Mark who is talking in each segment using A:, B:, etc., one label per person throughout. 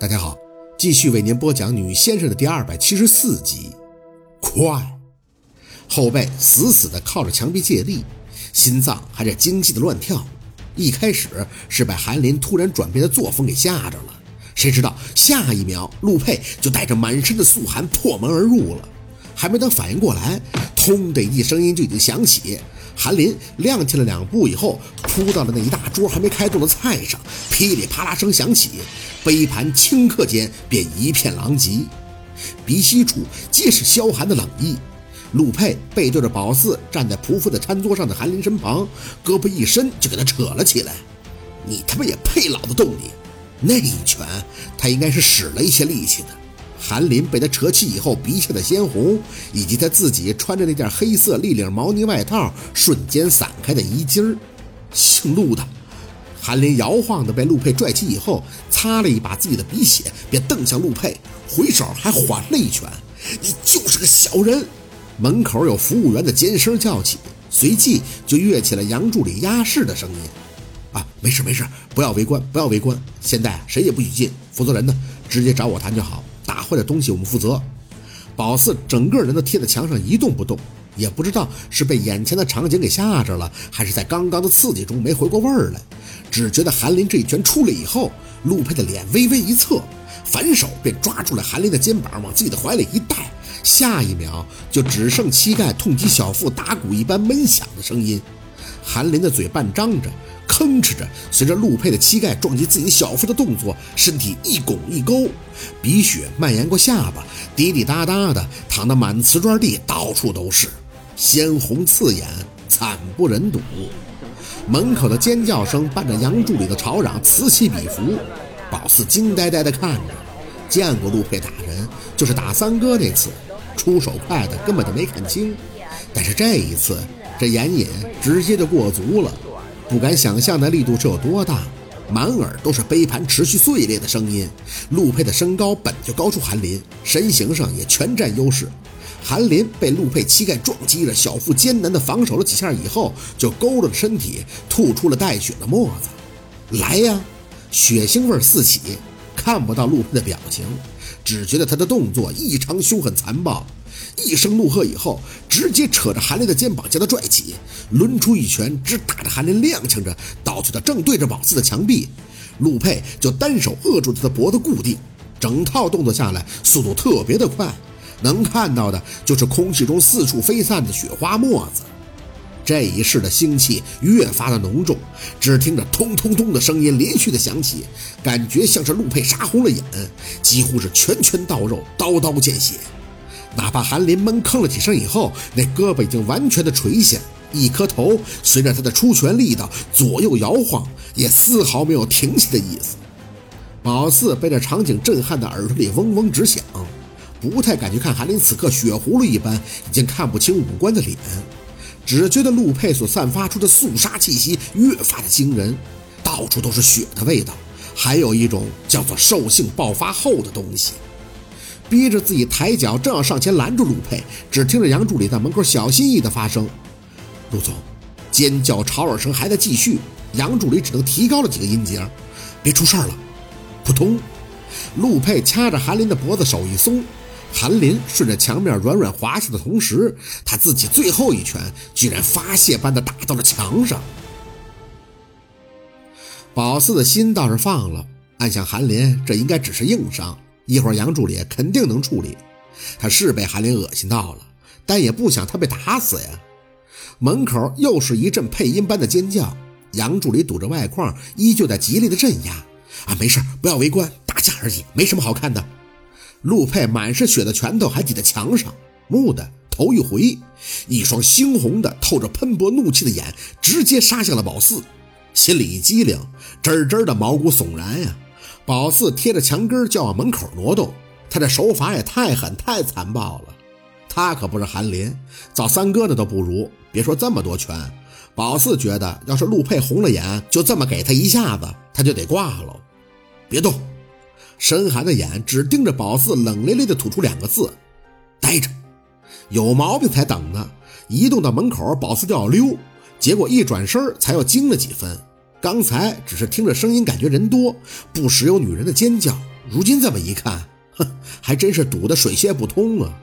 A: 大家好，继续为您播讲《女先生》的第二百七十四集。快，后背死死地靠着墙壁借力，心脏还在惊悸地乱跳。一开始是被韩林突然转变的作风给吓着了，谁知道下一秒陆佩就带着满身的素汗破门而入了。还没等反应过来，通的一声音就已经响起。韩林踉跄了两步以后，扑到了那一大桌还没开动的菜上，噼里啪啦声响起，杯盘顷刻间便一片狼藉，鼻息处皆是萧寒的冷意。陆佩背对着宝四站在匍匐在餐桌上的韩林身旁，胳膊一伸就给他扯了起来：“你他妈也配老子动你？那一拳，他应该是使了一些力气的。”韩林被他扯起以后，鼻下的鲜红，以及他自己穿着那件黑色立领毛呢外套瞬间散开的衣襟儿。姓陆的，韩林摇晃的被陆佩拽起以后，擦了一把自己的鼻血，便瞪向陆佩，回手还还了一拳：“你就是个小人！”门口有服务员的尖声叫起，随即就跃起了杨助理压式的声音：“啊，没事没事，不要围观，不要围观，现在谁也不许进，负责人呢，直接找我谈就好。”打坏的东西我们负责。宝四整个人都贴在墙上一动不动，也不知道是被眼前的场景给吓着了，还是在刚刚的刺激中没回过味儿来。只觉得韩林这一拳出来以后，陆佩的脸微微一侧，反手便抓住了韩林的肩膀，往自己的怀里一带。下一秒，就只剩膝盖痛击小腹打鼓一般闷响的声音。韩林的嘴半张着。吭哧着，随着陆佩的膝盖撞击自己小腹的动作，身体一拱一勾，鼻血蔓延过下巴，滴滴答答的淌得满瓷砖地，到处都是，鲜红刺眼，惨不忍睹。门口的尖叫声伴着杨助理的吵嚷此起彼伏，宝四惊呆呆地看着。见过陆佩打人，就是打三哥那次，出手快的根本就没看清，但是这一次，这眼瘾直接就过足了。不敢想象那力度是有多大，满耳都是杯盘持续碎裂的声音。陆佩的身高本就高出韩林，身形上也全占优势。韩林被陆佩膝盖撞击着，小腹艰难地防守了几下以后，就佝偻着身体吐出了带血的沫子。来呀，血腥味四起，看不到陆佩的表情，只觉得他的动作异常凶狠残暴。一声怒喝以后，直接扯着韩林的肩膀将他拽起，抡出一拳，直打着韩林踉跄着倒去的正对着宝四的墙壁。陆佩就单手扼住他的脖子固定，整套动作下来速度特别的快，能看到的就是空气中四处飞散的雪花沫子。这一世的腥气越发的浓重，只听着通通通的声音连续的响起，感觉像是陆佩杀红了眼，几乎是拳拳到肉，刀刀见血。哪怕韩林闷吭了几声以后，那胳膊已经完全的垂下，一颗头随着他的出拳力道左右摇晃，也丝毫没有停下的意思。宝四被这场景震撼的耳朵里嗡嗡直响，不太敢去看韩林此刻血葫芦一般已经看不清五官的脸，只觉得陆佩所散发出的肃杀气息越发的惊人，到处都是血的味道，还有一种叫做兽性爆发后的东西。逼着自己抬脚，正要上前拦住陆佩，只听着杨助理在门口小心翼翼的发声：“陆总。”尖叫吵耳声还在继续，杨助理只能提高了几个音节：“别出事了。”扑通，陆佩掐着韩林的脖子，手一松，韩林顺着墙面软软滑下的同时，他自己最后一拳居然发泄般的打到了墙上。宝四的心倒是放了，暗想韩林这应该只是硬伤。一会儿杨助理肯定能处理，他是被韩林恶心到了，但也不想他被打死呀。门口又是一阵配音般的尖叫，杨助理堵着外框，依旧在极力的镇压。啊，没事，不要围观，打架而已，没什么好看的。陆佩满是血的拳头还抵在墙上，木的头一回，一双猩红的透着喷薄怒气的眼直接杀向了宝四，心里一激灵，吱吱的毛骨悚然呀。宝四贴着墙根就往门口挪动，他这手法也太狠太残暴了。他可不是韩林，找三哥呢都不如。别说这么多拳，宝四觉得要是陆佩红了眼，就这么给他一下子，他就得挂了。别动！深寒的眼只盯着宝四，冷咧咧地吐出两个字：“待着。”有毛病才等呢！一动到门口，宝四就要溜，结果一转身才又惊了几分。刚才只是听着声音，感觉人多，不时有女人的尖叫，如今这么一看，哼，还真是堵得水泄不通啊！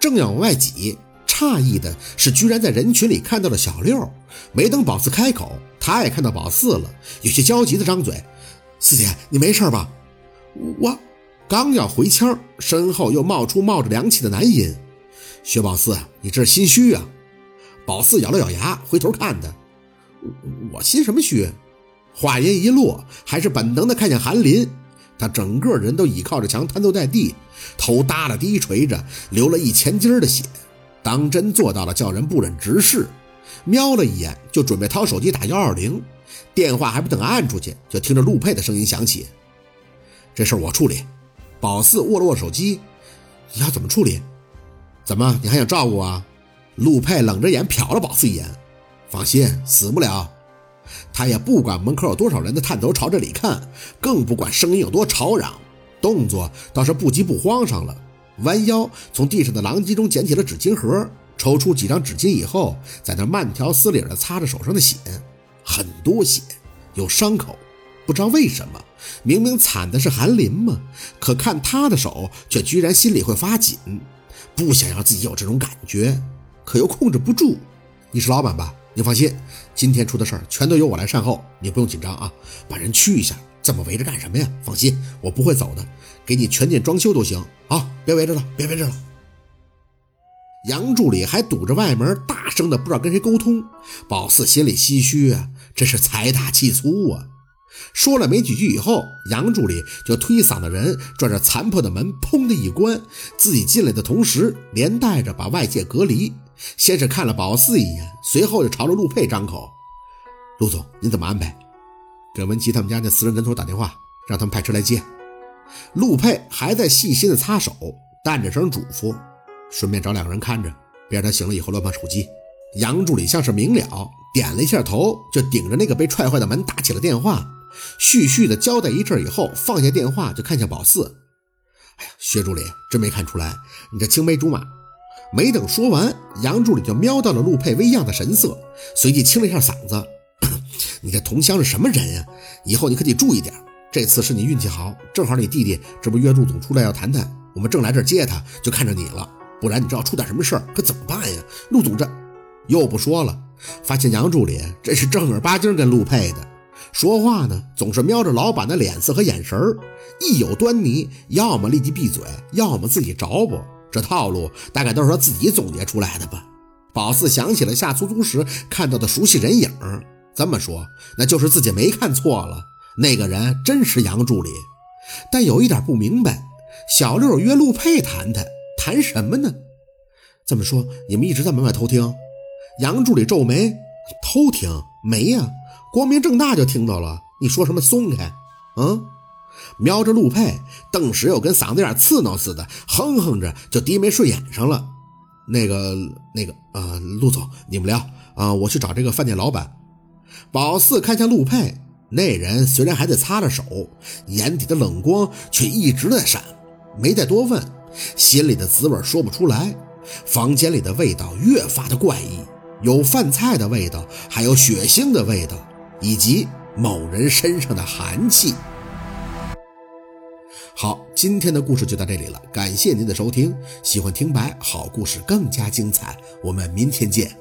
A: 正要往外挤，诧异的是，居然在人群里看到了小六。没等宝四开口，他也看到宝四了，有些焦急的张嘴：“四姐，你没事吧？”我刚要回腔，身后又冒出冒着凉气的男音：“薛宝四，你这是心虚啊？”宝四咬了咬牙，回头看他：“我心什么虚？”话音一落，还是本能的看向韩林。他整个人都倚靠着墙，瘫坐在地，头耷拉低垂着，流了一前襟的血。当真做到了叫人不忍直视。瞄了一眼，就准备掏手机打幺二零。电话还不等按出去，就听着陆佩的声音响起：“这事我处理。”宝四握了握手机：“你要怎么处理？怎么你还想照顾我？”陆佩冷着眼瞟了宝四一眼：“放心，死不了。”他也不管门口有多少人的探头朝这里看，更不管声音有多吵嚷，动作倒是不急不慌上了。弯腰从地上的狼藉中捡起了纸巾盒，抽出几张纸巾以后，在那慢条斯理地擦着手上的血，很多血，有伤口。不知道为什么，明明惨的是韩林嘛，可看他的手，却居然心里会发紧，不想让自己有这种感觉，可又控制不住。你是老板吧？你放心，今天出的事儿全都由我来善后，你不用紧张啊。把人驱一下，这么围着干什么呀？放心，我不会走的，给你全店装修都行啊。别围着了，别围着了。杨助理还堵着外门，大声的不知道跟谁沟通。宝四心里唏嘘啊，真是财大气粗啊。说了没几句以后，杨助理就推搡的人拽着残破的门，砰的一关，自己进来的同时，连带着把外界隔离。先是看了宝四一眼，随后就朝着陆佩张口：“陆总，您怎么安排？给文琪他们家那私人诊所打电话，让他们派车来接。”陆佩还在细心的擦手，淡着声嘱咐：“顺便找两个人看着，别让他醒了以后乱碰手机。”杨助理像是明了，点了一下头，就顶着那个被踹坏的门打起了电话，絮絮的交代一阵以后，放下电话就看向宝四：“哎呀，薛助理，真没看出来，你这青梅竹马。”没等说完，杨助理就瞄到了陆佩微恙的神色，随即清了一下嗓子：“你这同乡是什么人呀？以后你可得注意点。这次是你运气好，正好你弟弟这不约陆总出来要谈谈，我们正来这儿接他，就看着你了。不然你这要出点什么事儿，可怎么办呀？陆总这又不说了。发现杨助理真是正儿八经跟陆佩的说话呢，总是瞄着老板的脸色和眼神儿，一有端倪，要么立即闭嘴，要么自己找补。这套路大概都是他自己总结出来的吧？宝四想起了下出租时看到的熟悉人影，这么说，那就是自己没看错了，那个人真是杨助理。但有一点不明白，小六约陆佩谈谈，谈什么呢？这么说，你们一直在门外偷听？杨助理皱眉，偷听没呀？光明正大就听到了。你说什么？松开！嗯。瞄着陆佩，顿时又跟嗓子眼刺挠似的，哼哼着就低眉顺眼上了。那个、那个，呃，陆总，你们聊啊，我去找这个饭店老板。宝四看向陆佩，那人虽然还在擦着手，眼底的冷光却一直在闪，没再多问，心里的滋味说不出来。房间里的味道越发的怪异，有饭菜的味道，还有血腥的味道，以及某人身上的寒气。好，今天的故事就到这里了，感谢您的收听。喜欢听白好故事更加精彩，我们明天见。